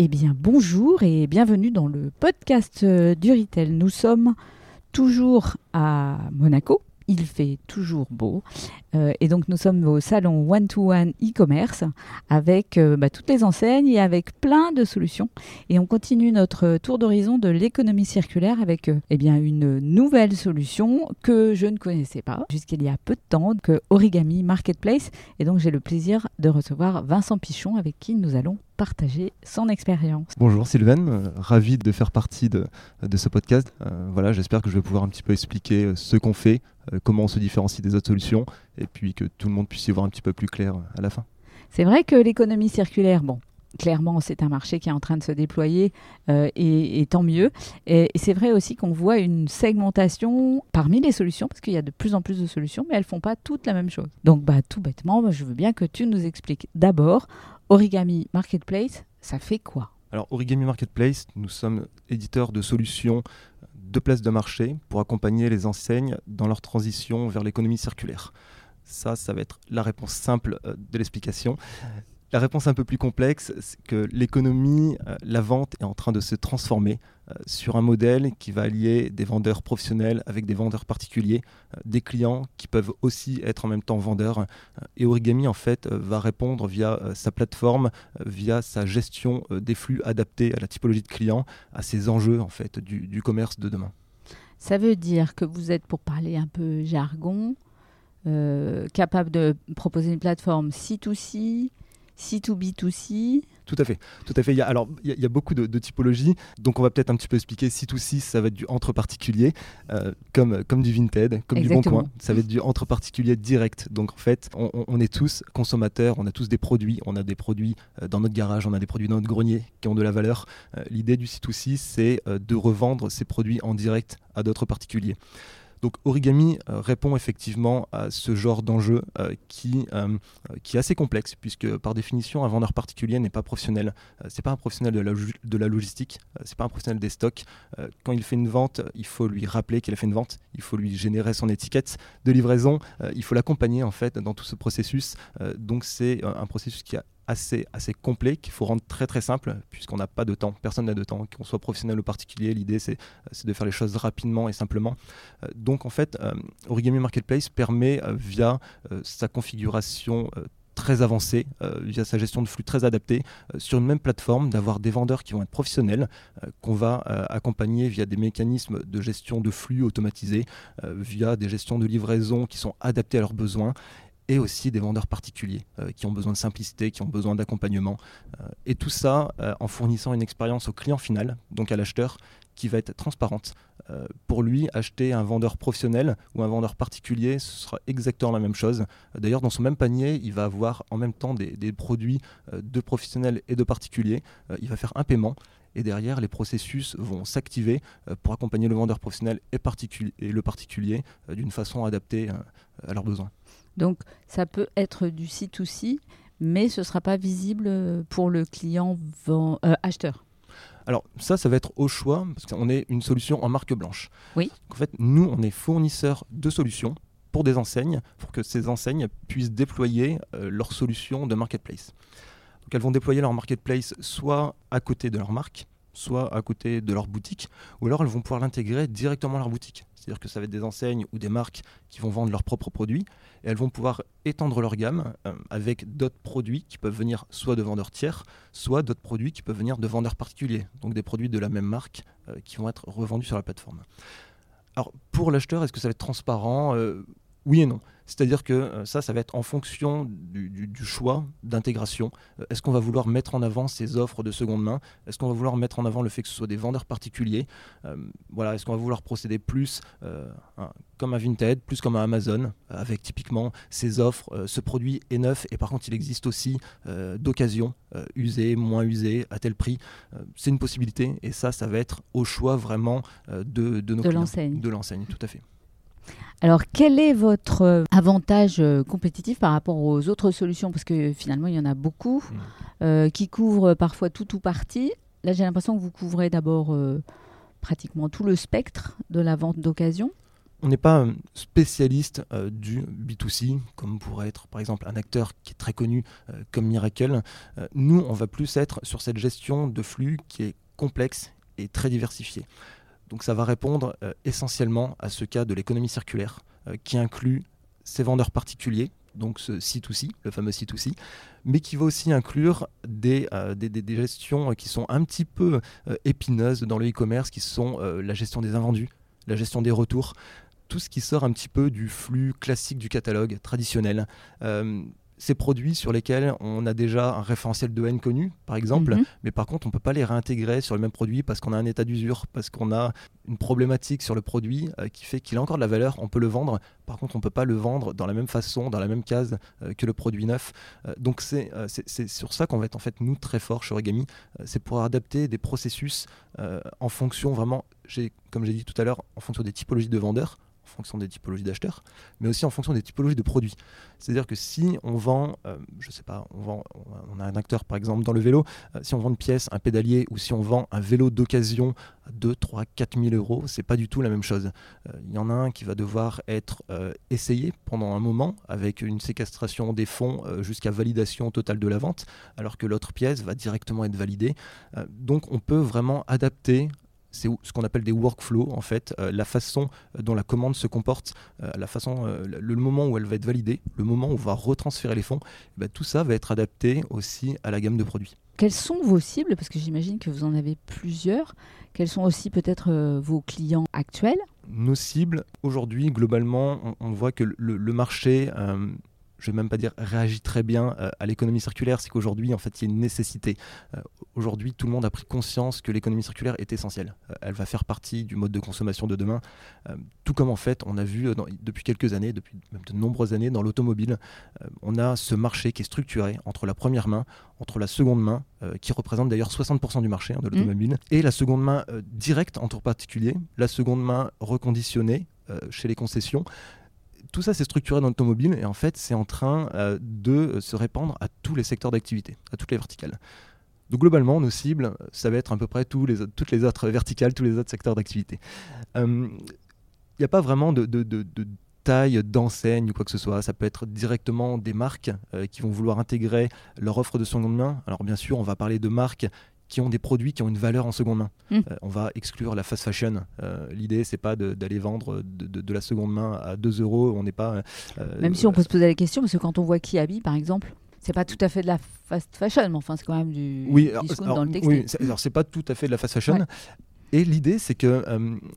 Eh bien, bonjour et bienvenue dans le podcast euh, du Retail. Nous sommes toujours à Monaco. Il fait toujours beau. Euh, et donc, nous sommes au salon One-to-One e-commerce avec euh, bah, toutes les enseignes et avec plein de solutions. Et on continue notre tour d'horizon de l'économie circulaire avec eh bien, une nouvelle solution que je ne connaissais pas jusqu'il y a peu de temps, que Origami Marketplace. Et donc, j'ai le plaisir de recevoir Vincent Pichon avec qui nous allons partager son expérience. Bonjour Sylvain, euh, ravi de faire partie de, de ce podcast. Euh, voilà, j'espère que je vais pouvoir un petit peu expliquer euh, ce qu'on fait, comment on se différencie des autres solutions, et puis que tout le monde puisse y voir un petit peu plus clair à la fin. C'est vrai que l'économie circulaire, bon, clairement, c'est un marché qui est en train de se déployer euh, et, et tant mieux. Et, et c'est vrai aussi qu'on voit une segmentation parmi les solutions, parce qu'il y a de plus en plus de solutions, mais elles font pas toutes la même chose. Donc, bah, tout bêtement, bah, je veux bien que tu nous expliques d'abord Origami Marketplace, ça fait quoi? Alors Origami Marketplace, nous sommes éditeurs de solutions de place de marché pour accompagner les enseignes dans leur transition vers l'économie circulaire. Ça, ça va être la réponse simple euh, de l'explication. La réponse un peu plus complexe, c'est que l'économie, euh, la vente est en train de se transformer euh, sur un modèle qui va allier des vendeurs professionnels avec des vendeurs particuliers, euh, des clients qui peuvent aussi être en même temps vendeurs. Et Origami, en fait, va répondre via sa plateforme, via sa gestion des flux adaptés à la typologie de clients, à ces enjeux, en fait, du, commerce de demain. Ça veut dire que vous êtes, pour parler un peu jargon, capable de proposer une plateforme C2C, C2B2C. Tout à fait, tout à fait. Il y a, alors, il y a, il y a beaucoup de, de typologies, donc on va peut-être un petit peu expliquer. C2C, ça va être du entre particuliers, euh, comme, comme du Vinted, comme Exactement. du Bon Coin. Ça va être du entre particuliers direct. Donc en fait, on, est tous consommateurs, on a tous des produits, on a des produits euh, dans notre garage, on a des produits dans notre grenier qui ont de la valeur. Euh, L'idée du C2C, c'est de revendre ces produits en direct à d'autres particuliers. Donc Origami euh, répond effectivement à ce genre d'enjeu euh, qui, euh, qui est assez complexe, puisque par définition, un vendeur particulier n'est pas professionnel. C'est pas un professionnel de la, logistique, c'est pas un professionnel des stocks. Quand il fait une vente, il faut lui rappeler qu'il a fait une vente, il faut lui générer son étiquette de livraison, il faut l'accompagner en fait dans tout ce processus. Donc c'est un processus qui est assez, assez complet, qu'il faut rendre très très simple, puisqu'on n'a pas de temps, personne n'a de temps, qu'on soit professionnel ou particulier, l'idée c'est de faire les choses rapidement et simplement. Euh, donc en fait, euh, Origami Marketplace permet euh, via sa configuration très avancée, via sa gestion de flux très adaptée, sur une même plateforme, d'avoir des vendeurs qui vont être professionnels, qu'on va accompagner via des mécanismes de gestion de flux automatisés, via des gestions de livraison qui sont adaptées à leurs besoins, et aussi des vendeurs particuliers euh, qui ont besoin de simplicité, qui ont besoin d'accompagnement. Euh, et tout ça euh, en fournissant une expérience au client final, donc à l'acheteur, qui va être transparente. Pour lui, acheter un vendeur professionnel ou un vendeur particulier, ce sera exactement la même chose. D'ailleurs, dans son même panier, il va avoir en même temps des, produits de professionnels et de particuliers. Il va faire un paiement. Et derrière, les processus vont s'activer euh, pour accompagner le vendeur professionnel et, particuli- et le particulier euh, d'une façon adaptée euh, à leurs besoins. Donc, ça peut être du C2C, mais ce ne sera pas visible pour le client euh, acheteur. Alors ça, ça va être au choix, parce qu'on est une solution en marque blanche. Oui. En fait, nous, on est fournisseur de solutions pour des enseignes, pour que ces enseignes puissent déployer euh, leurs solutions de marketplace. Donc elles vont déployer leur marketplace soit à côté de leur marque, soit à côté de leur boutique, ou alors elles vont pouvoir l'intégrer directement à leur boutique. C'est-à-dire que ça va être des enseignes ou des marques qui vont vendre leurs propres produits, et elles vont pouvoir étendre leur gamme euh, avec d'autres produits qui peuvent venir soit de vendeurs tiers, soit d'autres produits qui peuvent venir de vendeurs particuliers, donc des produits de la même marque euh, qui vont être revendus sur la plateforme. Alors pour l'acheteur, est-ce que ça va être transparent? Euh, Oui et non. C'est-à-dire que euh, ça, ça va être en fonction du, du- du choix d'intégration. Euh, Est-ce qu'on va vouloir mettre en avant ces offres de seconde main? Est-ce qu'on va vouloir mettre en avant le fait que ce soit des vendeurs particuliers? Euh, Voilà, Est-ce qu'on va vouloir procéder plus euh, comme un Vinted, plus comme un Amazon, avec typiquement ces offres euh, Ce produit est neuf et par contre, il existe aussi d'occasion, usé, moins usé, à tel prix. C'est une possibilité et ça, ça va être au choix vraiment de, de nos De l'enseigne. De l'enseigne, tout à fait. Alors, quel est votre euh, avantage euh, compétitif par rapport aux autres solutions? Parce que finalement, il y en a beaucoup Mm. euh, qui couvrent parfois tout ou partie. Là, j'ai l'impression que vous couvrez d'abord euh, pratiquement tout le spectre de la vente d'occasion. on n'est pas spécialiste du B2C, comme pourrait être par exemple un acteur qui est très connu comme Miracle. nous, on va plus être sur cette gestion de flux qui est complexe et très diversifiée. Donc ça va répondre essentiellement à ce cas de l'économie circulaire, qui inclut ces vendeurs particuliers, donc ce C2C, le fameux C2C, mais qui va aussi inclure des, euh, des, gestions qui sont un petit peu euh, épineuses dans le e-commerce, qui sont euh, la gestion des invendus, la gestion des retours, tout ce qui sort un petit peu du flux classique du catalogue traditionnel ces produits sur lesquels on a déjà un référentiel de haine connu, par exemple, mhm. mais par contre, on ne peut pas les réintégrer sur le même produit parce qu'on a un état d'usure, parce qu'on a une problématique sur le produit euh, qui fait qu'il a encore de la valeur, on peut le vendre. Par contre, on ne peut pas le vendre dans la même façon, dans la même case euh, que le produit neuf. Euh, donc, c'est sur ça qu'on va être en fait, nous, très forts chez Origami. c'est pour adapter des processus en fonction vraiment, comme j'ai dit tout à l'heure, en fonction des typologies de vendeurs en fonction des typologies d'acheteurs, mais aussi en fonction des typologies de produits. C'est-à-dire que si on vend, je euh, je sais pas, on, vend, on a un acteur par exemple dans le vélo, euh, si on vend une pièce, un pédalier, ou si on vend un vélo d'occasion à 2, 3, 4 000 euros, c'est pas du tout la même chose. Euh, il y en a un qui va devoir être essayé pendant un moment avec une séquestration des fonds jusqu'à validation totale de la vente, alors que l'autre pièce va directement être validée. donc on peut vraiment adapter c'est ce qu'on appelle des workflows en fait, euh, la façon euh, dont la commande se comporte, euh, la façon, le, moment où elle va être validée, le moment où on va retransférer les fonds, eh ben, tout ça va être adapté aussi à la gamme de produits. Quelles sont vos cibles? Parce que j'imagine que vous en avez plusieurs. Quels sont aussi peut-être vos clients actuels? Nos cibles, aujourd'hui, globalement, on, voit que le, marché je vais même pas dire réagit très bien euh, à l'économie circulaire, c'est qu'aujourd'hui, en fait, il y a une nécessité. Euh, aujourd'hui, tout le monde a pris conscience que l'économie circulaire est essentielle. Euh, elle va faire partie du mode de consommation de demain. tout comme en fait, on a vu depuis quelques années, depuis même de nombreuses années, dans l'automobile, on a ce marché qui est structuré entre la première main, entre la seconde main, qui représente d'ailleurs 60% du marché hein, de mmh. l'automobile, et la seconde main directe entre particuliers, la seconde main reconditionnée chez les concessions, tout ça, c'est structuré dans l'automobile et en fait, c'est en train euh, de se répandre à tous les secteurs d'activité, à toutes les verticales. Donc globalement, nos cibles, ça va être à peu près tous les, toutes les autres verticales, tous les autres secteurs d'activité. Il euh, n'y a pas vraiment de, taille d'enseigne ou quoi que ce soit. Ça peut être directement des marques euh, qui vont vouloir intégrer leur offre de seconde main. Alors bien sûr, on va parler de marques qui ont des produits qui ont une valeur en seconde main. Hmm. Euh, on va exclure la fast fashion. Euh, L'idée, c'est pas d'aller vendre de, de, la seconde main à 2 euros. On n'est pas. Euh, même si on peut se poser la question, parce que quand on voit qui habille, par exemple. C'est pas tout à fait de la fast fashion, mais enfin c'est quand même du, oui, dans le textile. Oui, alors c'est pas tout à fait de la fast fashion. Et l'idée, c'est que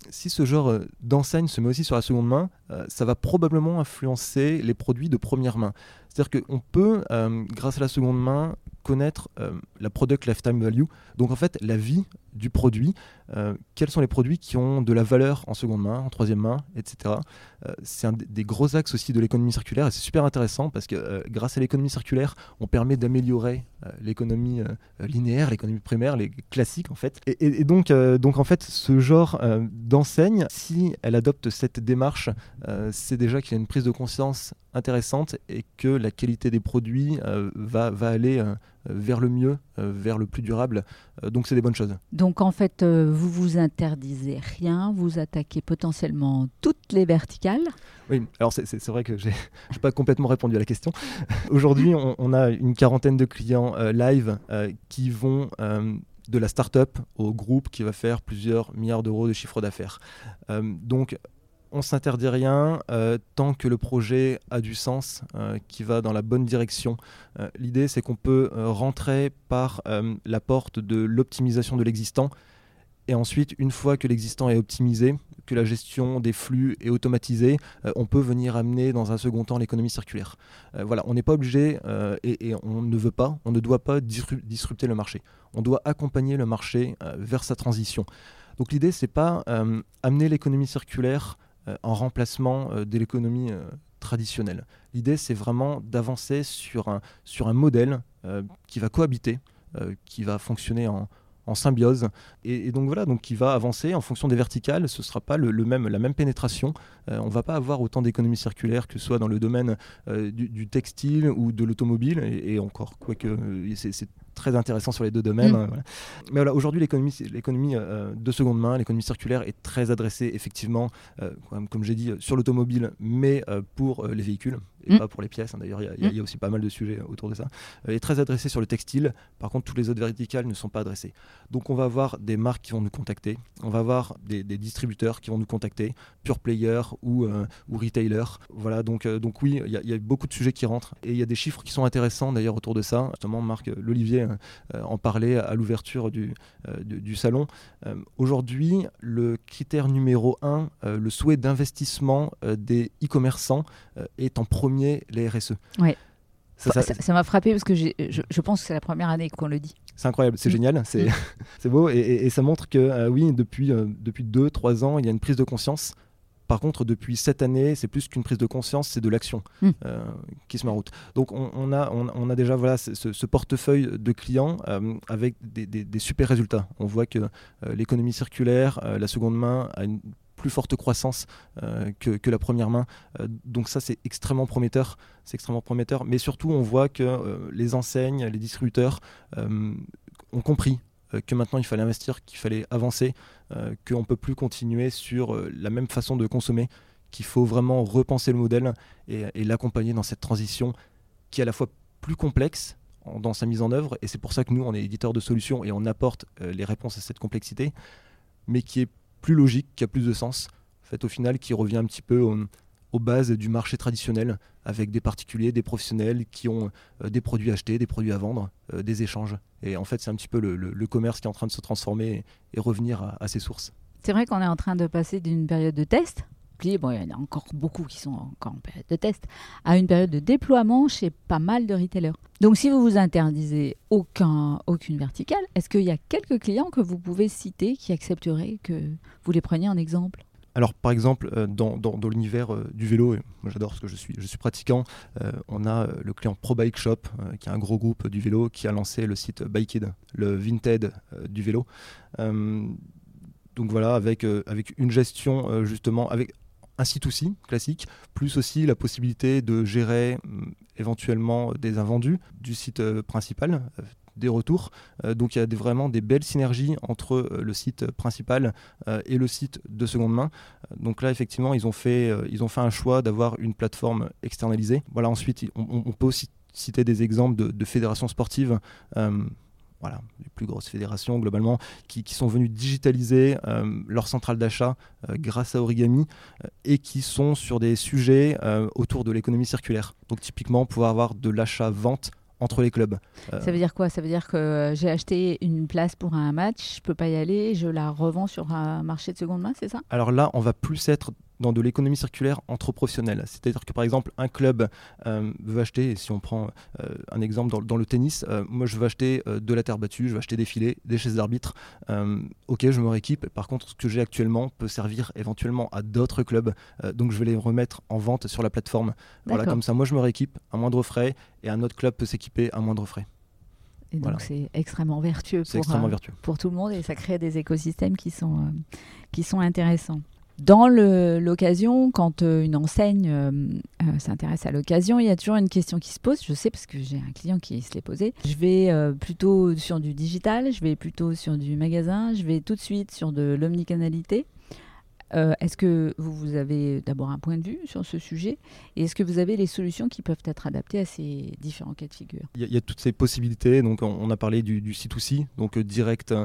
si ce genre d'enseigne se met aussi sur la seconde main, ça va probablement influencer les produits de première main. C'est-à-dire qu'on peut, grâce à la seconde main, connaître euh, la product lifetime value, donc en fait la vie du produit, euh, quels sont les produits qui ont de la valeur en seconde main, en troisième main, etc. Euh, c'est un des gros axes aussi de l'économie circulaire et c'est super intéressant parce que grâce à l'économie circulaire, on permet d'améliorer l'économie linéaire, l'économie primaire, les classiques en fait. Et, donc, donc en fait, ce genre d'enseigne, si elle adopte cette démarche, c'est déjà qu'il y a une prise de conscience intéressante et que la qualité des produits va, va aller vers le mieux, euh, vers le plus durable. Euh, donc c'est des bonnes choses. Donc en fait, euh, vous vous interdisez rien, vous attaquez potentiellement toutes les verticales. Oui, alors c'est vrai que je n'ai pas complètement répondu à la question. Aujourd'hui, on, a une quarantaine de clients live qui vont de la start-up au groupe qui va faire plusieurs milliards d'euros de chiffre d'affaires. donc on s'interdit rien euh, tant que le projet a du sens, euh, qui va dans la bonne direction. Euh, l'idée, c'est qu'on peut rentrer par la porte de l'optimisation de l'existant. Et ensuite, une fois que l'existant est optimisé, que la gestion des flux est automatisée, on peut venir amener dans un second temps l'économie circulaire. voilà, on n'est pas obligé et, on ne veut pas, on ne doit pas disrupter le marché. On doit accompagner le marché vers sa transition. Donc l'idée, c'est pas amener l'économie circulaire euh, en remplacement euh, de l'économie euh, traditionnelle. L'idée, c'est vraiment d'avancer sur un, sur un modèle qui va cohabiter, qui va fonctionner en, symbiose. Et, donc voilà, donc qui va avancer en fonction des verticales. Ce ne sera pas le, même, la même pénétration. on ne va pas avoir autant d'économies circulaires que ce soit dans le domaine du, textile ou de l'automobile. Et, encore, quoique c'est très intéressant sur les deux domaines. Mm. hein, voilà. Mais voilà, aujourd'hui, l'économie, l'économie euh, de seconde main, l'économie circulaire est très adressée, effectivement, euh, comme, comme j'ai dit, sur l'automobile, mais euh, pour euh, les véhicules et Mm. pas pour les pièces. hein. D'ailleurs, il y y, Mm. il y a aussi pas mal de sujets autour de ça. Euh, est très adressée sur le textile. Par contre, toutes les autres verticales ne sont pas adressées. Donc, on va avoir des marques qui vont nous contacter. On va avoir des, des distributeurs qui vont nous contacter, pure player ou, euh, ou retailer. Voilà, donc, euh, donc oui, il y, y a beaucoup de sujets qui rentrent. Et il y a des chiffres qui sont intéressants d'ailleurs autour de ça. Justement, Marc euh, l'Olivier euh, en parlait à l'ouverture du, euh, du, du salon. Euh, Aujourd'hui, le critère numéro un, le souhait d'investissement des e-commerçants est en premier les RSE. Ouais. Ça, m'a frappé parce que je, je pense que c'est la première année qu'on le dit. c'est incroyable, c'est génial, c'est beau et, et- et ça montre que euh, oui, depuis, euh, depuis deux, trois ans, il y a une prise de conscience. Par contre, depuis cette année, c'est plus qu'une prise de conscience, c'est de l'action Mm. euh, qui se met en route. Donc, on, on a, on, on a déjà voilà, ce, portefeuille de clients euh, avec des, des- des super résultats. On voit que euh, l'économie circulaire, la seconde main, a une plus forte croissance euh, que, que la première main. Euh, donc ça, c'est extrêmement prometteur. C'est extrêmement prometteur. Mais surtout, on voit que euh, les enseignes, les distributeurs ont compris que maintenant il fallait investir, qu'il fallait avancer, euh, qu'on ne peut plus continuer sur euh, la même façon de consommer, qu'il faut vraiment repenser le modèle et, l'accompagner dans cette transition qui est à la fois plus complexe dans sa mise en œuvre, et c'est pour ça que nous, on est éditeur de solutions et on apporte euh, les réponses à cette complexité, mais qui est plus logique, qui a plus de sens, en au final, qui revient un petit peu au- aux bases du marché traditionnel, avec des particuliers, des professionnels qui ont euh, des produits achetés, des produits à vendre, euh, des échanges. Et en fait, c'est un petit peu le, commerce qui est en train de se transformer et, revenir à, ses sources. C'est vrai qu'on est en train de passer d'une période de test, bon, il y en a encore beaucoup qui sont encore en période de test, à une période de déploiement chez pas mal de retailers. Donc si vous vous interdisez aucun, aucune verticale, est-ce qu'il y a quelques clients que vous pouvez citer qui accepteraient que vous les preniez en exemple? Alors, par exemple, euh, dans, dans- l'univers euh, du vélo, moi j'adore parce que je suis, je suis pratiquant, euh, on a le client Pro Bike Shop, qui est un gros groupe du vélo, qui a lancé le site Bikeid, le Vinted du vélo. Donc voilà, avec, avec une gestion justement, avec un site aussi classique, plus aussi la possibilité de gérer hum, éventuellement des invendus du site principal, des retours. Euh, donc il y a vraiment des belles synergies entre euh, le site principal euh, et le site de seconde main. Donc là, effectivement, ils ont fait, ils ont fait un choix d'avoir une plateforme externalisée. Voilà, ensuite, on, peut aussi citer des exemples de, fédérations sportives. voilà, les plus grosses fédérations globalement, qui, sont venues digitaliser leur centrale d'achat grâce à Origami et qui sont sur des sujets autour de l'économie circulaire. Donc typiquement, pouvoir avoir de l'achat-vente entre les clubs. Euh, Ça veut dire quoi? Ça veut dire que euh, j'ai acheté une place pour un match, je peux pas y aller, je la revends sur un marché de seconde main, c'est ça? Alors là, on va plus être dans de l'économie circulaire entre professionnels. C'est-à-dire que par exemple, un club euh, veut acheter, et si on prend euh, un exemple dans, dans le tennis, euh, moi je veux acheter euh, de la terre battue, je veux acheter des filets, des chaises d'arbitre. Ok, je me rééquipe. Par contre, ce que j'ai actuellement peut servir éventuellement à d'autres clubs. Donc je vais les remettre en vente sur la plateforme. Voilà, comme ça, moi je me rééquipe à moindre frais et un autre club peut s'équiper à moindre frais. Et donc Voilà. c'est extrêmement vertueux pour, extrêmement euh, vertueux. pour tout le monde et ça crée des écosystèmes qui sont, euh, qui sont intéressants. Dans l'occasion, quand euh, une enseigne euh, euh, s'intéresse à l'occasion, il y a toujours une question qui se pose. Je sais parce que j'ai un client qui se l'est posé. Je vais plutôt sur du digital, je vais plutôt sur du magasin, je vais tout de suite sur de l'omnicanalité. Est-ce que vous, avez d'abord un point de vue sur ce sujet? Et est-ce que vous avez les solutions qui peuvent être adaptées à ces différents cas de figure? Il y, a- toutes ces possibilités. Donc, on, a parlé du, du C2C, donc direct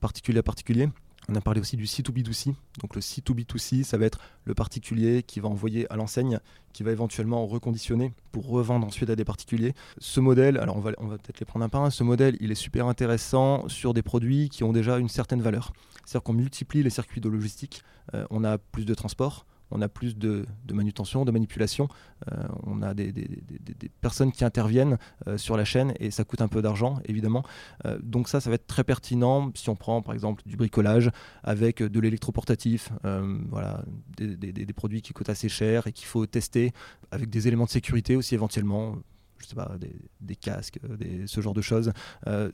particulier à particulier. On a parlé aussi du C2B2C. Donc, le C2B2C, ça va être le particulier qui va envoyer à l'enseigne, qui va éventuellement reconditionner pour revendre ensuite à des particuliers. Ce modèle, alors on va, peut-être les prendre un par un. Ce modèle, il est super intéressant sur des produits qui ont déjà une certaine valeur. C'est-à-dire qu'on multiplie les circuits de logistique. Euh, on a plus de transport. On a plus de, manutention, de manipulation. Euh, on a des, personnes qui interviennent euh, sur la chaîne et ça coûte un peu d'argent évidemment. Euh, donc ça, ça va être très pertinent si on prend par exemple du bricolage avec de l'électroportatif, voilà, des produits qui coûtent assez cher et qu'il faut tester avec des éléments de sécurité aussi éventuellement. Je sais pas, des, casques, des, ce genre de choses.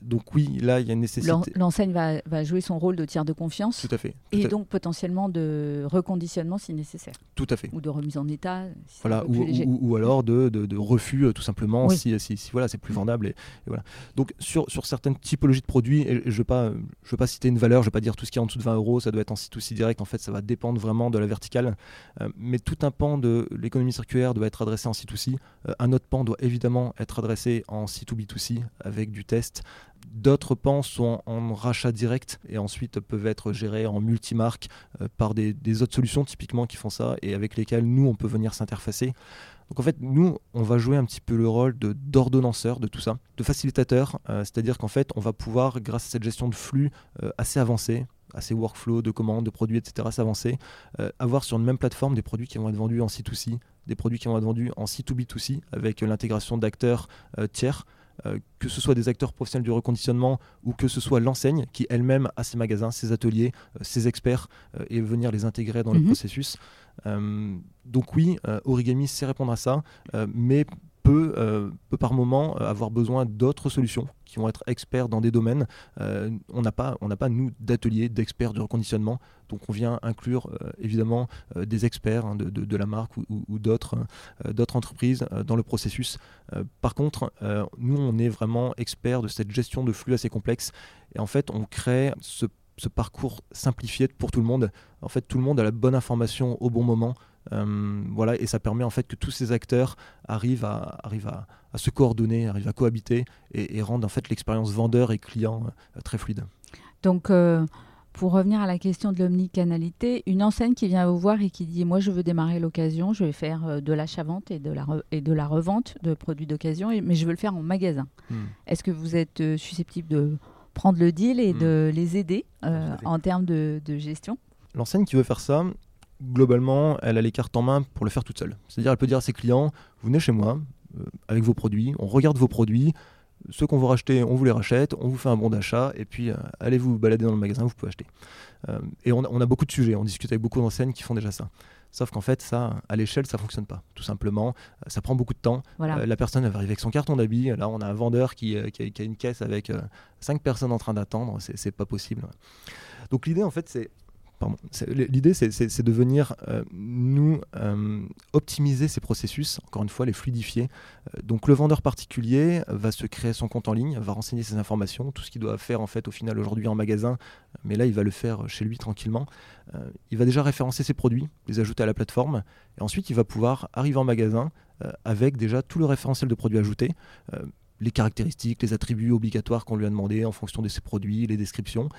donc oui, là, il y a une nécessité. L'enseigne va, va, jouer son rôle de tiers de confiance. Tout à fait. et donc potentiellement de reconditionnement si nécessaire. Tout à fait. Ou de remise en état. voilà, ou, ou, alors de, de, refus tout simplement si, si, si, voilà, c'est plus vendable. Et, voilà. Donc sur, sur certaines typologies de produits, et je ne veux, pas, je veux pas citer une valeur, je ne veux pas dire tout ce qui est en dessous de 20 euros, ça doit être en site aussi direct. En fait, ça va dépendre vraiment de la verticale. mais tout un pan de l'économie circulaire doit être adressé en C2C. Euh, un autre pan doit évidemment être adressé en C2B2C avec du test. D'autres pans sont en, rachat direct et ensuite peuvent être gérés en multimarque euh, par des, autres solutions typiquement qui font ça et avec lesquelles nous on peut venir s'interfacer. Donc en fait, nous, on va jouer un petit peu le rôle d'ordonnanceur de, tout ça, de facilitateur, euh, c'est-à-dire qu'en fait, on va pouvoir, grâce à cette gestion de flux assez avancée, assez workflow, de commandes, de produits, etc., s'avancer, avoir sur une même plateforme des produits qui vont être vendus en C2C, des produits qui vont être vendus en C2B2C avec l'intégration d'acteurs euh, tiers. Euh, que ce soit des acteurs professionnels du reconditionnement ou que ce soit l'enseigne qui elle-même a ses magasins, ses ateliers, euh, ses experts et venir les intégrer dans le mhm. processus. donc oui, Origami sait répondre à ça, mais peut, euh, peut par moment euh, avoir besoin d'autres solutions qui vont être experts dans des domaines. Euh, on n'a pas, on pas nous d'ateliers d'experts du reconditionnement, donc on vient inclure évidemment des experts hein, de, la marque ou, d'autres, d'autres entreprises dans le processus. par contre, nous on est vraiment experts de cette gestion de flux assez complexe et en fait on crée ce parcours simplifié pour tout le monde. En fait, tout le monde a la bonne information au bon moment euh, voilà, et ça permet en fait que tous ces acteurs arrivent à, arrivent à, se coordonner, arrivent à cohabiter et, rendent en fait l'expérience vendeur et client euh, très fluide. Donc, euh, pour revenir à la question de l'omnicanalité, une enseigne qui vient vous voir et qui dit moi je veux démarrer l'occasion, je vais faire de l'achat-vente et, de la et de la revente de produits d'occasion, mais je veux le faire en magasin. Hmm. Est-ce que vous êtes susceptible de prendre le deal et hmm. de les aider en termes de, de gestion? L'enseigne qui veut faire ça, globalement, elle a les cartes en main pour le faire toute seule. C'est-à-dire, elle peut dire à ses clients, vous venez chez moi euh, avec vos produits, on regarde vos produits, ceux qu'on veut racheter, on vous les rachète, on vous fait un bon d'achat, et puis euh, allez vous balader dans le magasin, vous pouvez acheter. Euh, et on a, beaucoup de sujets, on discute avec beaucoup d'enseignes qui font déjà ça. Sauf qu'en fait, ça, à l'échelle, ça fonctionne pas. Tout simplement, ça prend beaucoup de temps. la personne va arriver avec son carton d'habit. Là, on a un vendeur qui, qui, a, une caisse avec 5 personnes en train d'attendre. C'est pas possible. Donc l'idée, en fait, c'est L'idée, c'est de venir euh, nous euh, optimiser ces processus, encore une fois, les fluidifier. Euh, donc, le vendeur particulier va se créer son compte en ligne, va renseigner ses informations, tout ce qu'il doit faire en fait au final aujourd'hui en magasin, mais là, il va le faire chez lui tranquillement. il va déjà référencer ses produits, les ajouter à la plateforme, et ensuite, il va pouvoir arriver en magasin avec déjà tout le référentiel de produits ajoutés les caractéristiques, les attributs obligatoires qu'on lui a demandé en fonction de ses produits, les descriptions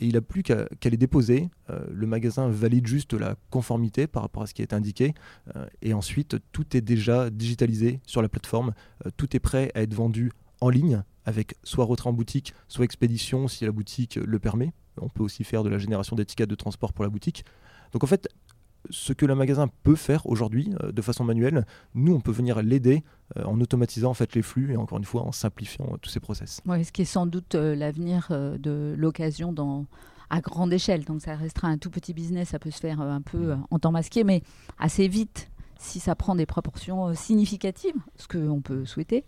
et il n'a plus qu'à les déposer. Euh, le magasin valide juste la conformité par rapport à ce qui est indiqué. Euh, et ensuite, tout est déjà digitalisé sur la plateforme. Euh, tout est prêt à être vendu en ligne avec soit retrait en boutique, soit expédition si la boutique le permet. On peut aussi faire de la génération d'étiquettes de transport pour la boutique. Donc en fait, ce que le magasin peut faire aujourd'hui euh, de façon manuelle, nous, on peut venir l'aider euh, en automatisant en fait les flux et encore une fois en simplifiant euh, tous ces process. Ouais, ce qui est sans doute l'avenir de l'occasion dans à grande échelle. Donc ça restera un tout petit business, ça peut se faire un peu en temps masqué, mais assez vite si ça prend des proportions significatives, ce qu'on peut souhaiter.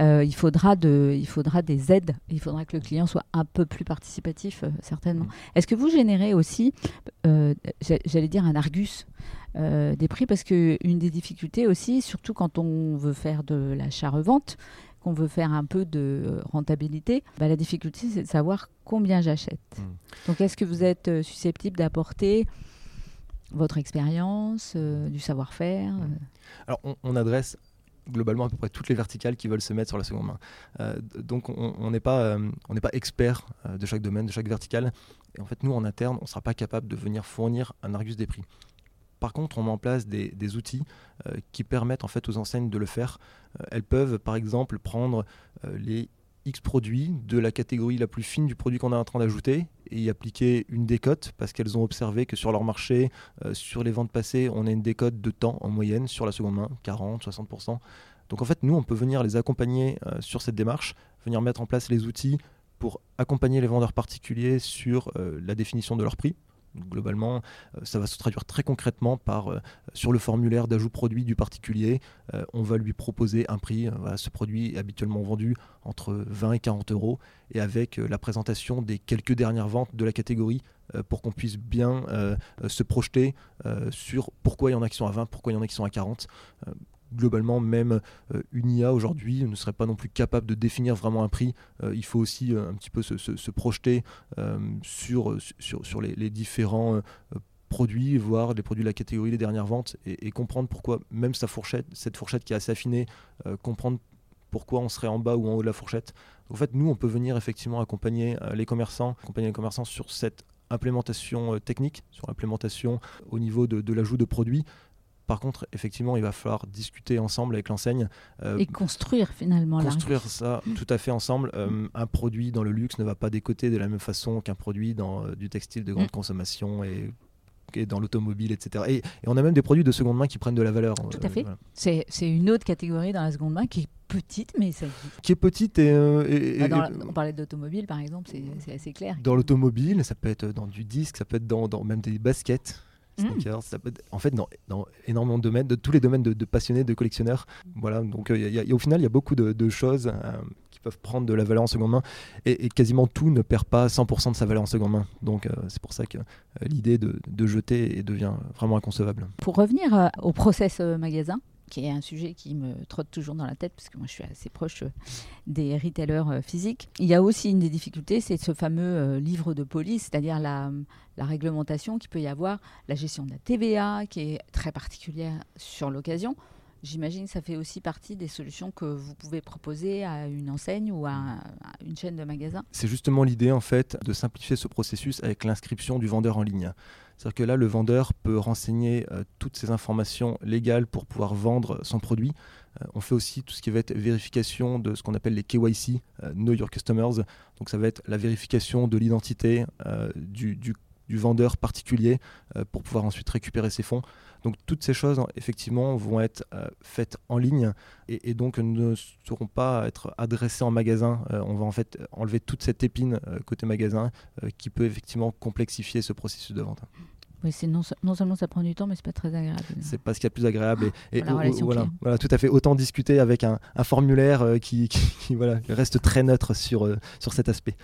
Euh, il, faudra de, il faudra des aides. Il faudra que le client soit un peu plus participatif, euh, certainement. Mm. Est-ce que vous générez aussi, euh, j'allais dire, un argus des prix? Parce qu'une des difficultés aussi, surtout quand on veut faire de l'achat-revente, qu'on veut faire un peu de rentabilité, bah, la difficulté, c'est de savoir combien j'achète. Mm. Donc, est-ce que vous êtes susceptible d'apporter votre expérience, du savoir-faire. Alors, on, adresse globalement à peu près toutes les verticales qui veulent se mettre sur la seconde main. Euh, donc on n'est pas, euh, pas expert euh, de chaque domaine, de chaque verticale. Et en fait, nous, en interne, on ne sera pas capable de venir fournir un Argus des prix. Par contre, on met en place des, des outils qui permettent en fait aux enseignes de le faire. elles peuvent, par exemple, prendre les X produits de la catégorie la plus fine du produit qu'on est en train d'ajouter et y appliquer une décote parce qu'elles ont observé que sur leur marché, euh, sur les ventes passées, on a une décote de temps en moyenne sur la seconde main, 40, 60%. Donc en fait, nous, on peut venir les accompagner euh, sur cette démarche, venir mettre en place les outils pour accompagner les vendeurs particuliers sur euh, la définition de leur prix, globalement, ça va se traduire très concrètement par, sur le formulaire d'ajout produit du particulier, on va lui proposer un prix. ce produit est habituellement vendu entre 20 et 40 euros et avec la présentation des quelques dernières ventes de la catégorie pour qu'on puisse bien se projeter sur pourquoi il y en a qui sont à 20, pourquoi il y en a qui sont à 40 globalement, même euh, une IA aujourd'hui ne serait pas non plus capable de définir vraiment un prix. Euh, il faut aussi euh, un petit peu se, projeter sur, les, différents produits, voir les produits de la catégorie des dernières ventes et, comprendre pourquoi même sa fourchette, cette fourchette qui est assez affinée, comprendre pourquoi on serait en bas ou en haut de la fourchette. En fait, nous, on peut venir effectivement accompagner les commerçants, accompagner les commerçants sur cette implémentation technique, sur l'implémentation au niveau de l'ajout de produits, par contre, effectivement, il va falloir discuter ensemble avec l'enseigne. Euh, et construire finalement. Construire ça tout à fait ensemble. Euh, mm. un produit dans le luxe ne va pas décoter de la même façon qu'un produit dans euh, du textile de grande mm. consommation et, dans l'automobile, etc. Et, on a même des produits de seconde main qui prennent de la valeur. Tout à fait. C'est une autre catégorie dans la seconde main qui est petite, mais ça... Qui est petite et... Bah, on parlait d'automobile, par exemple, c'est assez clair. Dans l'automobile, ça peut être dans du disque, ça peut être dans, dans même des baskets. Peut en fait, dans, dans, énormément de domaines, de tous les domaines de, passionnés, de collectionneurs. Voilà, donc euh, au final, il y a beaucoup de, choses euh, qui peuvent prendre de la valeur en seconde main et, quasiment tout ne perd pas 100% de sa valeur en seconde main. Donc euh, c'est pour ça que l'idée de, de, jeter devient vraiment inconcevable. Pour revenir au process magasin, qui est un sujet qui me trotte toujours dans la tête, parce que moi je suis assez proche euh, des retailers euh, physiques. Il y a aussi une des difficultés, c'est ce fameux euh, livre de police, c'est-à-dire la, la réglementation qui peut y avoir, la gestion de la TVA, qui est très particulière sur l'occasion. J'imagine que ça fait aussi partie des solutions que vous pouvez proposer à une enseigne ou à, une chaîne de magasins. C'est justement l'idée en fait de simplifier ce processus avec l'inscription du vendeur en ligne. C'est-à-dire que là, le vendeur peut renseigner euh, toutes ces informations légales pour pouvoir vendre son produit. Euh, on fait aussi tout ce qui va être vérification de ce qu'on appelle les KYC, euh, Know Your Customers. Donc ça va être la vérification de l'identité du, du, vendeur particulier pour pouvoir ensuite récupérer ses fonds. Donc toutes ces choses, effectivement, vont être euh, faites en ligne et, donc ne seront pas être adressées en magasin. Euh, on va en fait enlever toute cette épine euh, côté magasin qui peut effectivement complexifier ce processus de vente. Oui, c'est non, seulement ça prend du temps, mais c'est pas très agréable. C'est pas ce qu'il y a de plus agréable. Et, voilà, voilà, tout à fait. Autant discuter avec un, formulaire qui, voilà, reste très neutre sur, sur cet aspect.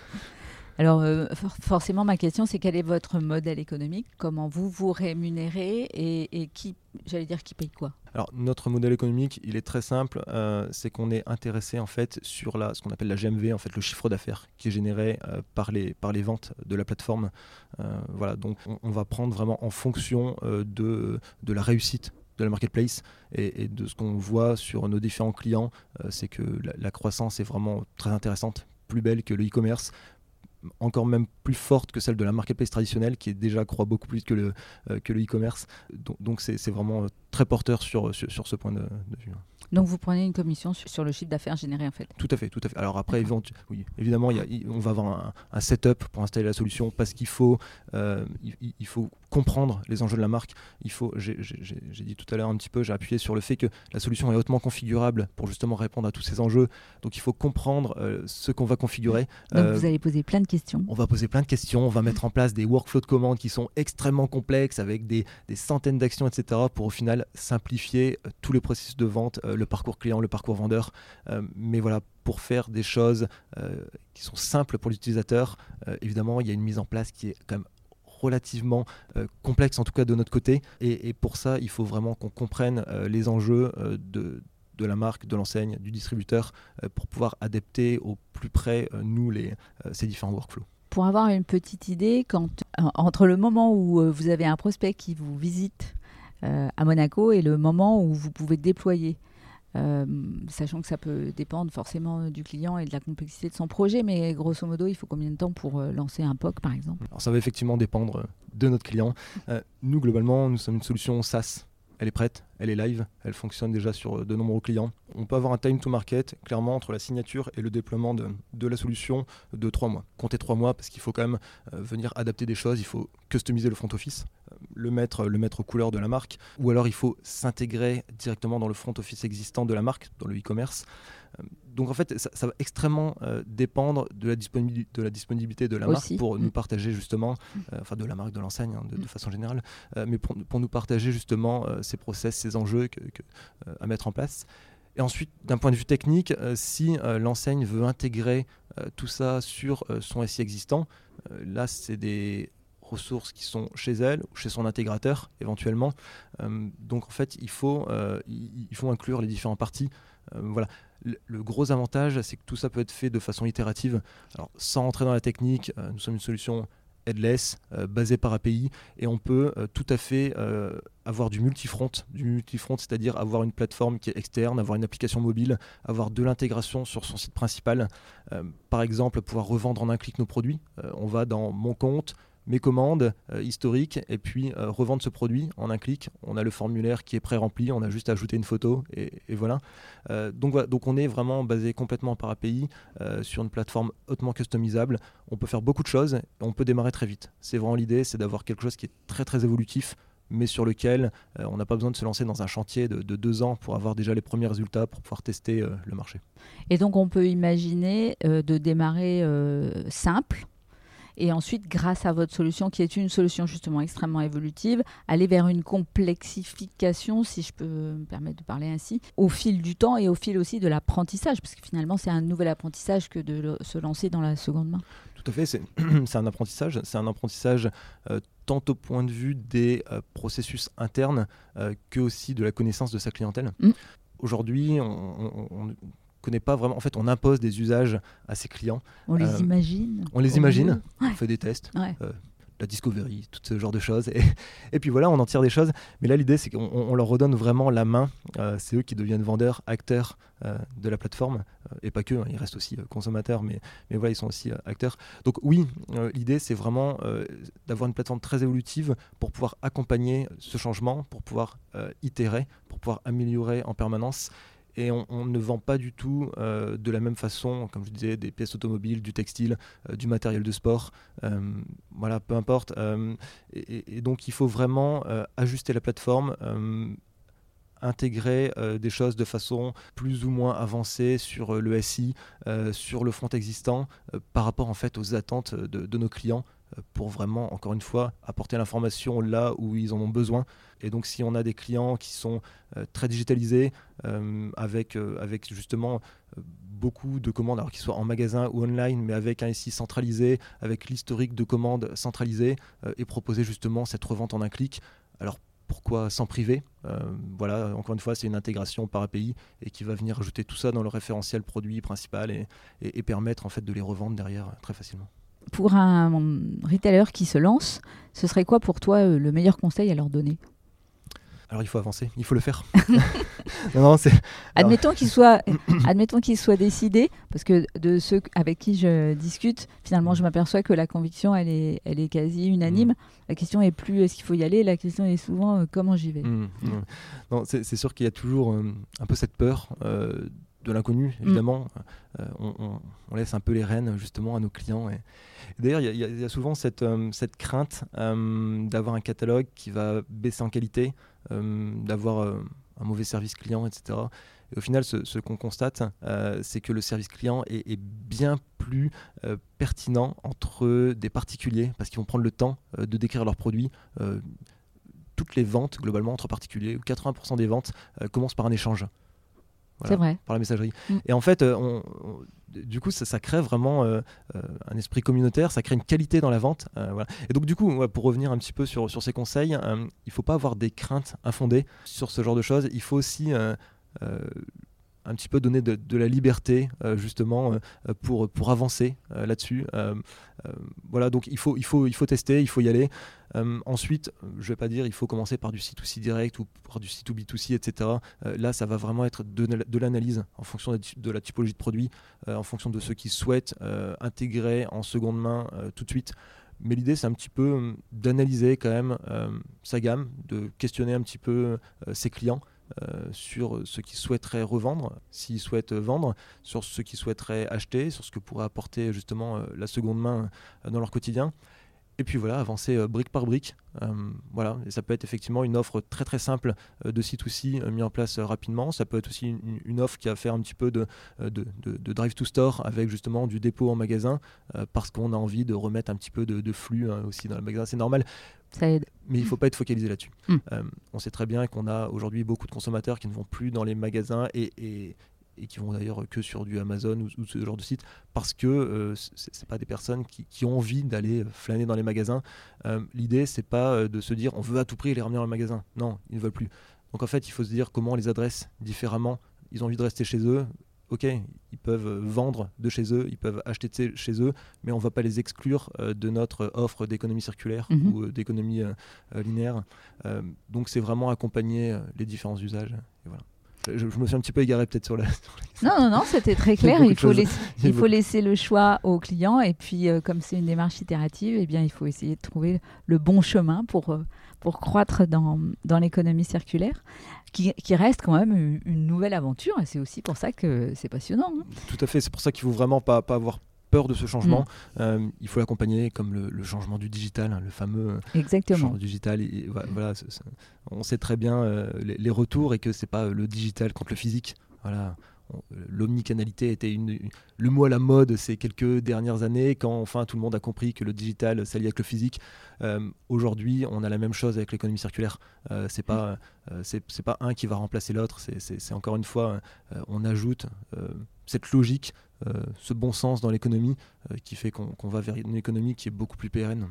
Alors, euh, forcément, ma question, c'est quel est votre modèle économique? Comment vous vous rémunérez et, qui, j'allais dire, qui paye quoi? Alors notre modèle économique, il est très simple, euh, c'est qu'on est intéressé en fait sur la, ce qu'on appelle la GMV, en fait le chiffre d'affaires qui est généré euh, par, les, par les ventes de la plateforme. voilà, donc on, va prendre vraiment en fonction de, la réussite de la marketplace et, de ce qu'on voit sur nos différents clients, c'est que la, croissance est vraiment très intéressante, plus belle que le e-commerce, encore même plus forte que celle de la marketplace traditionnelle qui est déjà croît beaucoup plus que le euh, que le e-commerce. Donc c'est vraiment euh, très porteur sur, sur, ce point de, vue donc vous prenez une commission sur, le chiffre d'affaires généré en fait Tout à fait, tout à fait. Alors après, oui, évidemment, on va avoir un, setup pour installer la solution parce qu'il faut, euh, il, faut comprendre les enjeux de la marque. Il faut, j'ai dit tout à l'heure un petit peu, j'ai appuyé sur le fait que la solution est hautement configurable pour justement répondre à tous ces enjeux. Donc il faut comprendre euh, ce qu'on va configurer. Donc vous allez poser plein de questions. On va poser plein de questions. On va mettre en place des workflows de commandes qui sont extrêmement complexes avec des, des centaines d'actions, etc. pour au final simplifier euh, tous les processus de vente, euh, le parcours client, le parcours vendeur. Euh, mais voilà, pour faire des choses qui sont simples pour l'utilisateur, évidemment, il y a une mise en place qui est quand même relativement complexe, en tout cas de notre côté. Et, pour ça, il faut vraiment qu'on comprenne les enjeux de, de la marque, de l'enseigne, du distributeur, pour pouvoir adapter au plus près, nous, les, ces différents workflows. Pour avoir une petite idée, entre le moment où vous avez un prospect qui vous visite euh, à Monaco et le moment où vous pouvez déployer. Euh, sachant que ça peut dépendre forcément du client et de la complexité de son projet, mais grosso modo, il faut combien de temps pour euh, lancer un POC par exemple? Alors ça va effectivement dépendre de notre client. nous, globalement, nous sommes une solution SaaS elle est prête, elle est live, elle fonctionne déjà sur de nombreux clients. On peut avoir un time to market clairement entre la signature et le déploiement de, la solution de trois mois. Comptez trois mois parce qu'il faut quand même euh, venir adapter des choses, il faut customiser le front office, euh, le mettre, le mettre aux couleurs de la marque, ou alors il faut s'intégrer directement dans le front office existant de la marque, dans le e-commerce. Euh, donc en fait, ça, va extrêmement dépendre de la, disponibilité, de la disponibilité de la marque pour nous mm. partager justement, enfin de la marque, de l'enseigne hein, de, mm. façon générale, mais pour, pour, nous partager justement ces process, ces enjeux que, à mettre en place. Et ensuite, d'un point de vue technique, si l'enseigne veut intégrer tout ça sur son SI existant, là, c'est des ressources qui sont chez elle ou chez son intégrateur éventuellement. Euh, donc en fait, il faut, euh, il faut inclure les différentes parties. Euh, voilà. Le, gros avantage, c'est que tout ça peut être fait de façon itérative. Alors, sans entrer dans la technique, nous sommes une solution headless, basée par API, et on peut tout à fait avoir du multifront, du multifront, c'est-à-dire avoir une plateforme qui est externe, avoir une application mobile, avoir de l'intégration sur son site principal. par exemple, pouvoir revendre en un clic nos produits. on va dans mon compte, mes commandes euh, historiques et puis euh, revendre ce produit en un clic. On a le formulaire qui est pré-rempli, on a juste ajouté une photo et, voilà. Euh, donc. Donc on est vraiment basé complètement par API sur une plateforme hautement customisable. On peut faire beaucoup de choses et on peut démarrer très vite. C'est vraiment l'idée, c'est d'avoir quelque chose qui est très très évolutif mais sur lequel on n'a pas besoin de se lancer dans un chantier de, deux ans pour avoir déjà les premiers résultats, pour pouvoir tester le marché. Et donc on peut imaginer de démarrer simple, et ensuite, grâce à votre solution, qui est une solution justement extrêmement évolutive, aller vers une complexification, si je peux me permettre de parler ainsi, au fil du temps et au fil aussi de l'apprentissage, parce que finalement, c'est un nouvel apprentissage que de se lancer dans la seconde main. Tout à fait, c'est un apprentissage, c'est un apprentissage euh, tant au point de vue des euh, processus internes euh, que aussi de la connaissance de sa clientèle. Mm. Aujourd'hui, on, connaît pas vraiment. En fait, on impose des usages à ses clients. On les euh, imagine. On les imagine. On fait des tests. Euh, la discovery, tout ce genre de choses. Et, et, puis voilà, on en tire des choses. Mais là, l'idée, c'est qu'on leur redonne vraiment la main. Euh, c'est eux qui deviennent vendeurs, acteurs de la plateforme. et pas que, hein, ils restent aussi consommateurs, mais, mais voilà, ils sont aussi acteurs. Donc oui, l'idée, c'est vraiment d'avoir une plateforme très évolutive pour pouvoir accompagner ce changement, pour pouvoir itérer, pour pouvoir améliorer en permanence et on, ne vend pas du tout euh, de la même façon, comme je disais, des pièces automobiles, du textile, euh, du matériel de sport, euh, voilà, peu importe. Et, donc il faut vraiment ajuster la plateforme, intégrer des choses de façon plus ou moins avancée sur le SI, sur le front existant, par rapport en fait aux attentes de nos clients pour vraiment, encore une fois, apporter l'information là où ils en ont besoin. Et donc si on a des clients qui sont euh, très digitalisés, euh, avec, euh, avec justement beaucoup de commandes, alors qu'ils soient en magasin ou online, mais avec un SI centralisé, avec l'historique de commandes centralisé, et proposer justement cette revente en un clic. Alors pourquoi s'en priver? Voilà, encore une fois, c'est une intégration par API et qui va venir ajouter tout ça dans le référentiel produit principal et, et permettre en fait de les revendre derrière très facilement pour un retailer qui se lance, ce serait quoi pour toi euh, le meilleur conseil à leur donner? Alors il faut avancer, il faut le faire. admettons qu'il soit, admettons qu'il soit décidé, parce que de ceux avec qui je discute, finalement je m'aperçois que la conviction elle est, elle est quasi unanime. Mm. La question est plus est-ce qu'il faut y aller, la question est souvent euh, comment j'y vais? Mm, mm. c'est sûr qu'il y a toujours euh, un peu cette peur de l'inconnu, mm. évidemment. Euh, on, laisse un peu les rênes justement à nos clients. Et, D'ailleurs, il y, a souvent cette, euh, cette crainte euh, d'avoir un catalogue qui va baisser en qualité, d'avoir un mauvais service client, etc. Et au final, ce, qu'on constate, c'est que le service client est, est bien plus pertinent entre des particuliers, parce qu'ils vont prendre le temps de décrire leurs produits toutes les ventes, globalement, entre particuliers, 80% des ventes commencent par un échange c'est vrai. Par la messagerie. Mm. Et en fait, euh, du coup, ça, crée vraiment euh, euh, un esprit communautaire, ça crée une qualité dans la vente. Et donc, du coup, pour revenir un petit peu sur, sur ces conseils, il ne faut pas avoir des craintes infondées sur ce genre de choses. Il faut aussi un petit peu donner de, la liberté justement pour, pour avancer là-dessus. voilà, donc il faut, il, faut, il faut tester, il faut y aller. ensuite, je vais pas dire il faut commencer par du C2C direct ou par du C2B2C, etc. là, ça va vraiment être de, de l'analyse en fonction de, la typologie de produit, en fonction de ceux qui souhaitent intégrer en seconde main tout de suite. Mais l'idée, c'est un petit peu d'analyser quand même sa gamme, de questionner un petit peu ses clients euh, sur ce qu'ils souhaiteraient revendre, s'ils souhaitent vendre, sur ce qu'ils souhaiteraient acheter, sur ce que pourrait apporter justement euh, la seconde main euh, dans leur quotidien. Et puis voilà, avancer euh, brique par brique. Euh, voilà, et ça peut être effectivement une offre très très simple euh, de C2C mis en place rapidement. Ça peut être aussi une, offre qui a fait un petit peu de, de, drive to store avec justement du dépôt en magasin parce qu'on a envie de remettre un petit peu de, flux hein, aussi dans le magasin. C'est normal. Ça aide. Mais il ne faut pas être focalisé là-dessus. Hmm. on sait très bien qu'on a aujourd'hui beaucoup de consommateurs qui ne vont plus dans les magasins et, et qui vont d'ailleurs que sur du Amazon ou, ce genre de site parce que euh, ce c'est pas des personnes qui, ont envie d'aller flâner dans les magasins. Euh, L'idée c'est pas euh, de se dire on veut à tout prix les ramener dans le magasin. Non, ils ne veulent plus. Donc en fait, il faut se dire comment on les adresse différemment. Ils ont envie de rester chez eux. Ok, ils peuvent vendre de chez eux, ils peuvent acheter chez eux, mais on ne va pas les exclure de notre offre d'économie circulaire mhm. ou d'économie linéaire. donc c'est vraiment accompagner les différents usages. Et voilà. Je, me suis un petit peu égaré peut-être sur la. non, non, non, c'était très clair. Il faut, laisser, il faut laisser le choix au client et puis, euh, comme c'est une démarche itérative, eh bien, il faut essayer de trouver le bon chemin pour, euh, pour croître dans, dans l'économie circulaire, qui, qui, reste quand même une nouvelle aventure. Et c'est aussi pour ça que c'est passionnant. Hein. Tout à fait. C'est pour ça qu'il faut vraiment pas, pas avoir peur de ce changement. Mm. Euh, il faut l'accompagner comme le, changement du digital, hein, le fameux euh, Exactement. changement digital. voilà, on sait très bien euh, les, retours et que c'est pas le digital contre le physique. Voilà, l'omnicanalité était une, le mot à la mode ces quelques dernières années, quand enfin tout le monde a compris que le digital s'allie avec le physique. Aujourd'hui, on a la même chose avec l'économie circulaire. c'est pas c'est pas un qui va remplacer l'autre. C'est encore une fois, on ajoute cette logique euh, ce bon sens dans l'économie euh, qui fait qu'on va vers une économie qui est beaucoup plus pérenne.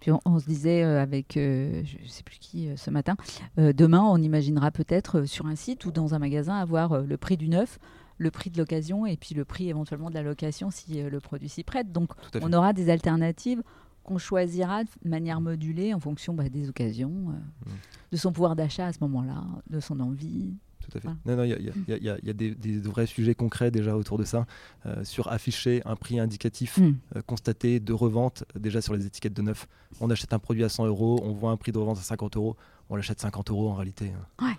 Puis on, se disait euh, avec, je ne sais plus qui ce matin, demain on imaginera peut-être sur un site ou dans un magasin avoir le prix du neuf, le prix de l'occasion et puis le prix éventuellement de la location si le produit s'y prête. Donc on aura des alternatives qu'on choisira de manière modulée en fonction bah, des occasions, mmh. de son pouvoir d'achat à ce moment-là, de son envie tout à fait. Non, non, il y a, des, vrais sujets concrets déjà autour de ça. Euh, sur afficher un prix indicatif hmm. euh, constaté de revente déjà sur les étiquettes de neuf. On achète un produit à 100 euros, on voit un prix de revente à 50 euros, on l'achète 50 euros en réalité. Ouais.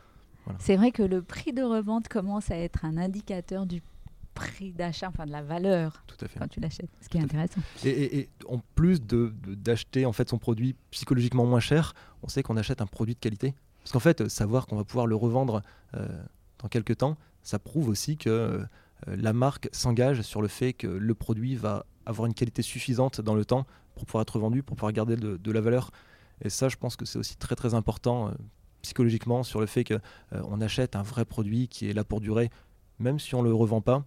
C'est vrai que le prix de revente commence à être un indicateur du prix d'achat, enfin de la valeur Tout à fait. quand tu l'achètes, ce qui est intéressant. Et, en plus d'acheter de, en fait son produit psychologiquement moins cher, on sait qu'on achète un produit de qualité. Parce qu'en fait, savoir qu'on va pouvoir le revendre euh, dans quelques temps, ça prouve aussi que euh, la marque s'engage sur le fait que le produit va avoir une qualité suffisante dans le temps pour pouvoir être vendu, pour pouvoir garder de, la valeur. Et ça, je pense que c'est aussi très très important euh, psychologiquement sur le fait qu'on achète un vrai produit qui est là pour durer, même si on ne le revend pas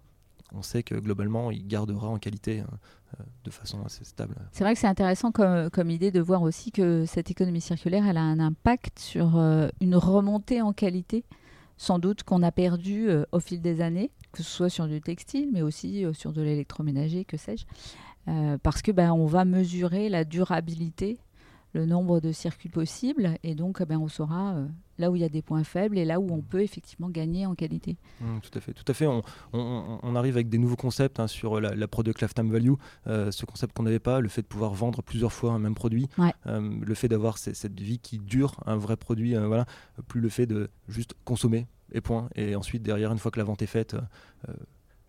on sait que globalement, il gardera en qualité hein, euh, de façon assez stable. C'est vrai que c'est intéressant comme, idée de voir aussi que cette économie circulaire, elle a un impact sur euh, une remontée en qualité, sans doute qu'on a perdu euh, au fil des années, que ce soit sur du textile, mais aussi sur de l'électroménager, que sais-je, parce que ben, on va mesurer la durabilité le nombre de circuits possibles et donc ben, on saura euh, là où il y a des points faibles et là où on peut effectivement gagner en qualité. Mmh, tout à fait, tout à fait. On, on, arrive avec des nouveaux concepts hein, sur la, la, product lifetime value, euh, ce concept qu'on n'avait pas, le fait de pouvoir vendre plusieurs fois un même produit, euh, le fait d'avoir cette vie qui dure, un vrai produit, voilà, plus le fait de juste consommer et point. Et ensuite derrière, une fois que la vente est faite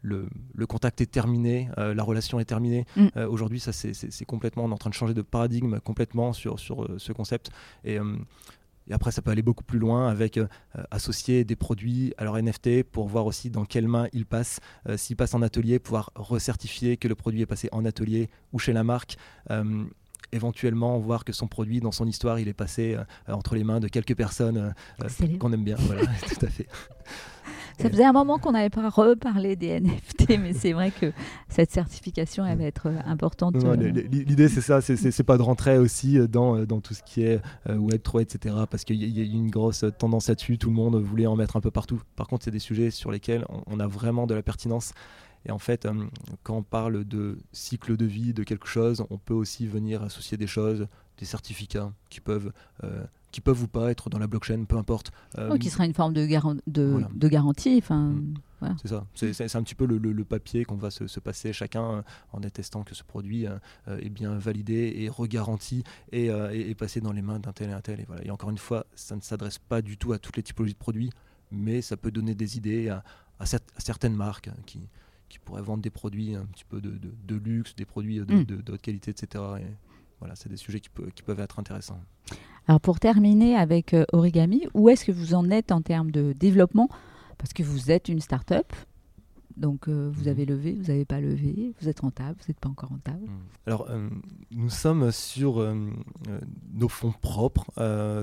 le, contact est terminé, euh, la relation est terminée. Mm. Euh, aujourd'hui, ça c'est complètement, on est en train de changer de paradigme complètement sur, sur euh, ce concept. Et, et, après, ça peut aller beaucoup plus loin avec associer des produits à leur NFT pour voir aussi dans quelles mains ils passent. S'ils passent en atelier, pouvoir recertifier que le produit est passé en atelier ou chez la marque éventuellement voir que son produit, dans son histoire, il est passé entre les mains de quelques personnes qu'on aime bien. Voilà, tout à fait. Ça faisait un moment qu'on n'avait pas reparlé des NFT, mais c'est vrai que cette certification, elle va être euh, importante. Euh. L'idée, c'est ça, c'est pas de rentrer aussi euh, dans, dans tout ce qui est Web3, etc., parce qu'il y, a une grosse tendance là-dessus, tout le monde voulait en mettre un peu partout. Par contre, c'est des sujets sur lesquels on, a vraiment de la pertinence. Et en fait, quand on parle de cycle de vie de quelque chose, on peut aussi venir associer des choses, des certificats qui peuvent qui peuvent ou pas être dans la blockchain, peu importe. Euh, qui sera une forme de, de, de garantie. Enfin, mm. C'est ça. C'est un petit peu le, papier qu'on va se, passer chacun euh, en attestant que ce produit euh, est bien validé et regaranti et, et, passé dans les mains d'un tel et un tel. Et, voilà. et encore une fois, ça ne s'adresse pas du tout à toutes les typologies de produits, mais ça peut donner des idées à, à, certaines marques qui, qui pourraient vendre des produits un petit peu de, de luxe, des produits de, mm. de, haute qualité, etc. voilà, c'est des sujets qui, qui, peuvent être intéressants. Alors pour terminer avec Origami, où est-ce que vous en êtes en termes de développement? Parce que vous êtes une start-up, donc vous mhm. avez levé, vous n'avez pas levé, vous êtes rentable, vous n'êtes pas encore rentable. Mhm. Alors nous sommes sur nos fonds propres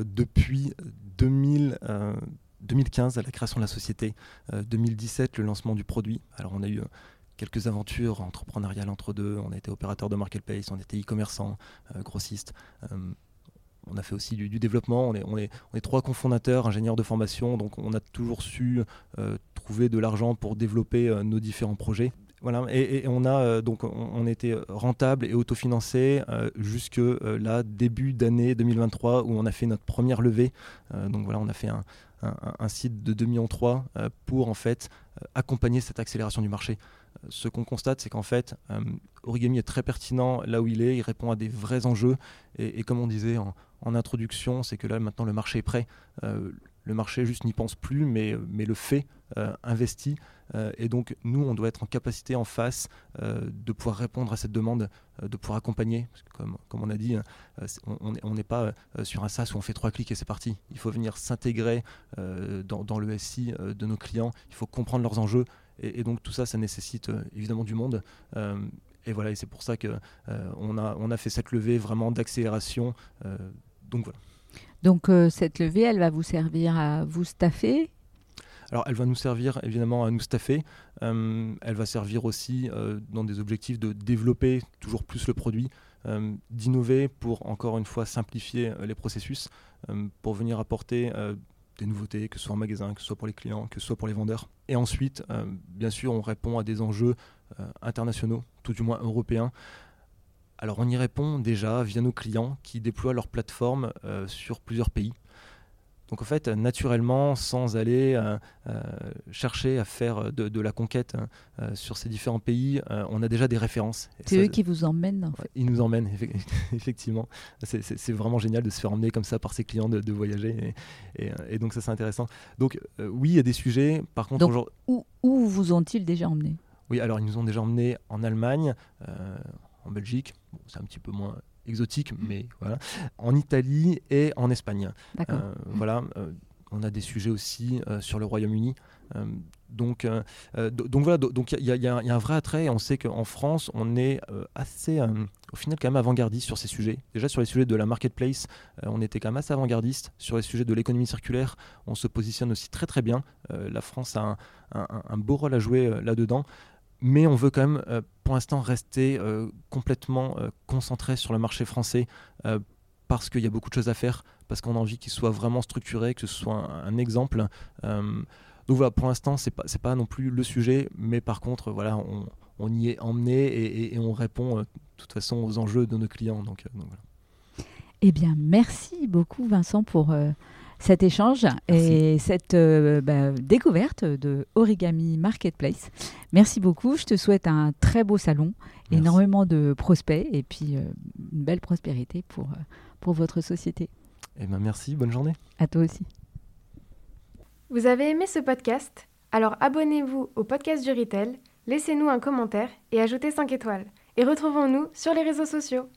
depuis 2000. 2015, à la création de la société, 2017, le lancement du produit. Alors on a eu quelques aventures entrepreneuriales entre deux. On a été opérateur de marketplace, on était e-commerçant, euh, grossiste. Euh, on a fait aussi du, développement. On est, trois cofondateurs, ingénieurs de formation, donc on a toujours su euh, trouver de l'argent pour développer nos différents projets. Voilà, et, on a donc on, était rentable et autofinancé jusque là début d'année 2023 où on a fait notre première levée. donc voilà, on a fait un, site de 2,3 millions pour en fait accompagner cette accélération du marché ce qu'on constate, c'est qu'en fait, euh, Origami est très pertinent là où il est, il répond à des vrais enjeux. Et, comme on disait en, introduction, c'est que là, maintenant, le marché est prêt. Euh, le marché juste n'y pense plus, mais, mais le fait, euh, investi. et donc, nous, on doit être en capacité en face de pouvoir répondre à cette demande, de pouvoir accompagner. Comme, comme on a dit, on n'est pas sur un SaaS où on fait trois clics et c'est parti. Il faut venir s'intégrer dans, dans, le SI de nos clients. Il faut comprendre leurs enjeux. Et, donc tout ça, ça nécessite euh, évidemment du monde. Euh, et voilà, et c'est pour ça qu'on euh, on a, on a fait cette levée vraiment d'accélération. donc voilà. Donc cette levée, elle va vous servir à vous staffer? Alors, elle va nous servir évidemment à nous staffer. elle va servir aussi dans des objectifs de développer toujours plus le produit, d'innover pour encore une fois simplifier les processus, pour venir apporter des nouveautés, que ce soit en magasin, que ce soit pour les clients, que ce soit pour les vendeurs. Et ensuite, euh, bien sûr, on répond à des enjeux euh, internationaux, tout du moins européens. Alors on y répond déjà via nos clients qui déploient leur plateforme euh, sur plusieurs pays. Donc en fait, naturellement, sans aller euh, euh, chercher à faire de, la conquête euh, sur ces différents pays, on a déjà des références. C'est eux qui vous emmènent Ils nous emmènent, effectivement. C'est vraiment génial de se faire emmener comme ça par ses clients, de, voyager. Et, donc ça, c'est intéressant. Donc oui, il y a des sujets. Par contre, donc, où, où vous ont-ils déjà emmenés? Oui, alors ils nous ont déjà emmenés en Allemagne, en Belgique. c'est un petit peu moins exotique, mais voilà, en Italie et en Espagne. Euh, voilà, euh, on a des sujets aussi euh, sur le Royaume-Uni. donc, donc voilà, donc il y, a un vrai attrait. On sait qu'en France, on est assez, au final, quand même avant-gardiste sur ces sujets. Déjà sur les sujets de la marketplace, on était quand même assez avant-gardiste. Sur les sujets de l'économie circulaire, on se positionne aussi très très bien. la France a un, un beau rôle à jouer là-dedans mais on veut quand même euh, pour l'instant rester euh, complètement euh, concentré sur le marché français parce qu'il y a beaucoup de choses à faire, parce qu'on a envie qu'il soit vraiment structuré, que ce soit un, exemple. donc voilà, pour l'instant, c'est pas, pas non plus le sujet, mais par contre, voilà, on, y est emmené et, on répond de toute façon aux enjeux de nos clients. Donc. Eh bien, merci beaucoup Vincent pour cet échange et cette euh, bah, découverte de Origami Marketplace. Merci beaucoup. Je te souhaite un très beau salon, énormément de prospects et puis euh, une belle prospérité pour, euh, pour votre société. Eh ben merci, bonne journée. À toi aussi. Vous avez aimé ce podcast? Alors abonnez-vous au podcast du Retail, laissez-nous un commentaire et ajoutez 5 étoiles. Et retrouvons-nous sur les réseaux sociaux.